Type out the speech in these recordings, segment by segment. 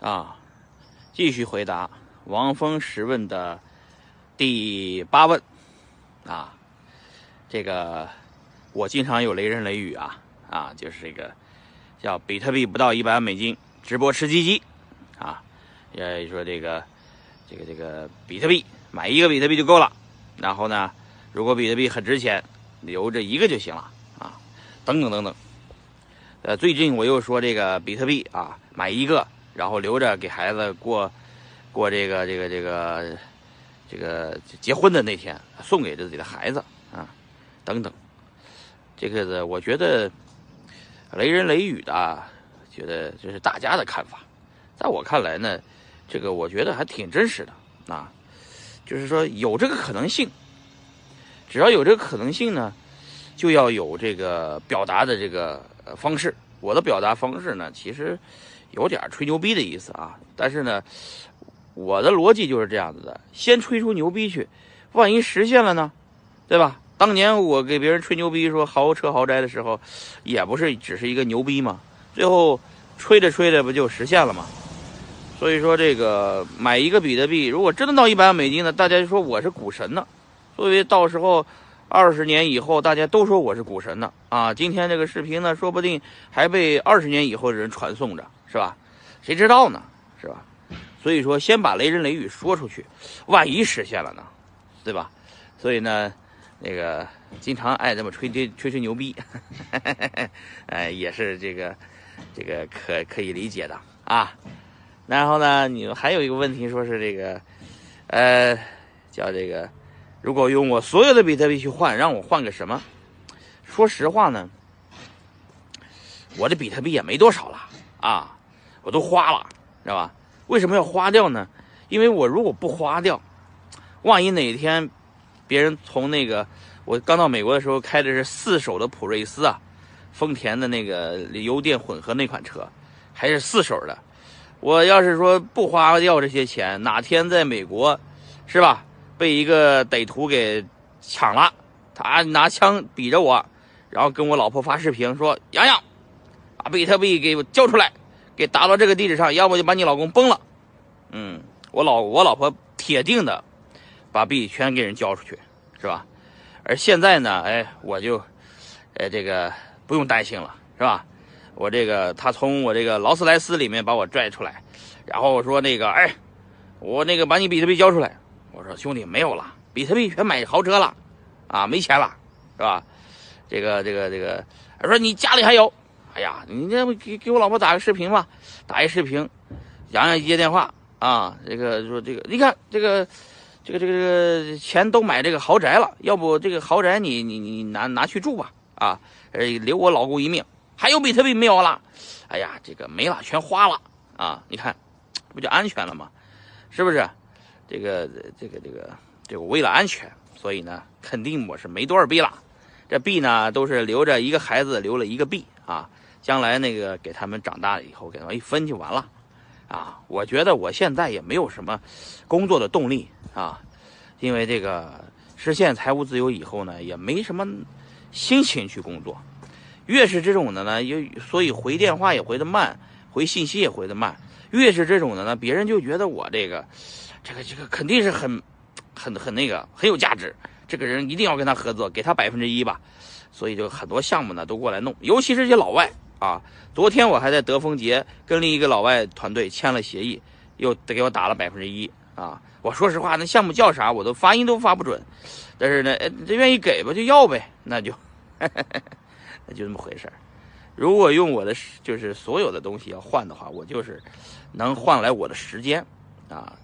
啊，继续回答王峰十问的第八问啊，这个我经常有雷人雷语啊啊，就是这个叫比特币不到一百万美金，直播吃鸡鸡啊，也说这个这个这个比特币买一个比特币就够了，然后呢，如果比特币很值钱，留着一个就行了啊，等等等等。呃，最近我又说这个比特币啊，买一个。然后留着给孩子过，过这个这个这个这个结婚的那天送给自己的孩子啊，等等，这个的我觉得雷人雷语的，觉得这是大家的看法，在我看来呢，这个我觉得还挺真实的啊，就是说有这个可能性，只要有这个可能性呢，就要有这个表达的这个方式。我的表达方式呢，其实。有点吹牛逼的意思啊，但是呢，我的逻辑就是这样子的：先吹出牛逼去，万一实现了呢，对吧？当年我给别人吹牛逼说豪车豪宅的时候，也不是只是一个牛逼嘛，最后吹着吹着不就实现了吗？所以说这个买一个比特币，如果真的到一百万美金呢，大家就说我是股神呢。所以到时候二十年以后，大家都说我是股神呢啊！今天这个视频呢，说不定还被二十年以后的人传颂着。是吧？谁知道呢？是吧？所以说，先把雷人雷语说出去，万一实现了呢？对吧？所以呢，那个经常爱这么吹吹吹吹牛逼，哎，也是这个这个可可以理解的啊。然后呢，你还有一个问题，说是这个呃，叫这个，如果用我所有的比特币去换，让我换个什么？说实话呢，我的比特币也没多少了啊。我都花了，知道吧？为什么要花掉呢？因为我如果不花掉，万一哪天别人从那个我刚到美国的时候开的是四手的普锐斯啊，丰田的那个油电混合那款车，还是四手的。我要是说不花掉这些钱，哪天在美国，是吧？被一个歹徒给抢了，他拿枪比着我，然后跟我老婆发视频说：“洋洋，把比特币给我交出来。”给打到这个地址上，要不就把你老公崩了。嗯，我老我老婆铁定的把币全给人交出去，是吧？而现在呢，哎，我就，哎，这个不用担心了，是吧？我这个他从我这个劳斯莱斯里面把我拽出来，然后说那个，哎，我那个把你比特币交出来。我说兄弟没有了，比特币全买豪车了，啊，没钱了，是吧？这个这个这个，他说你家里还有。哎呀，你这不给给我老婆打个视频吧？打一视频，洋洋一接电话啊，这个说这个，你看这个，这个这个这个钱都买这个豪宅了，要不这个豪宅你你你拿拿去住吧啊？呃，留我老公一命。还有比特币没有了？哎呀，这个没了，全花了啊！你看，不就安全了吗？是不是？这个这个这个这个为了安全，所以呢，肯定我是没多少币了。这币呢，都是留着一个孩子留了一个币啊。将来那个给他们长大了以后，给他们一分就完了，啊！我觉得我现在也没有什么工作的动力啊，因为这个实现财务自由以后呢，也没什么心情去工作。越是这种的呢，又所以回电话也回的慢，回信息也回的慢。越是这种的呢，别人就觉得我这个这个这个肯定是很很很那个很有价值，这个人一定要跟他合作，给他百分之一吧。所以就很多项目呢都过来弄，尤其是这些老外。啊，昨天我还在德丰节跟另一个老外团队签了协议，又给我打了百分之一啊！我说实话，那项目叫啥，我都发音都发不准，但是呢，这愿意给吧就要呗，那就，那就这么回事如果用我的就是所有的东西要换的话，我就是能换来我的时间啊，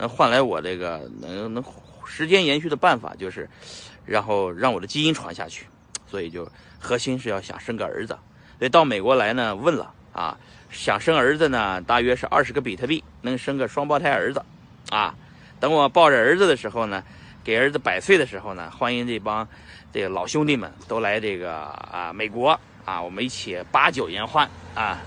能换来我这个能能时间延续的办法就是，然后让我的基因传下去，所以就核心是要想生个儿子。所以到美国来呢，问了啊，想生儿子呢，大约是二十个比特币能生个双胞胎儿子，啊，等我抱着儿子的时候呢，给儿子百岁的时候呢，欢迎这帮这个老兄弟们都来这个啊美国啊，我们一起把酒言欢啊。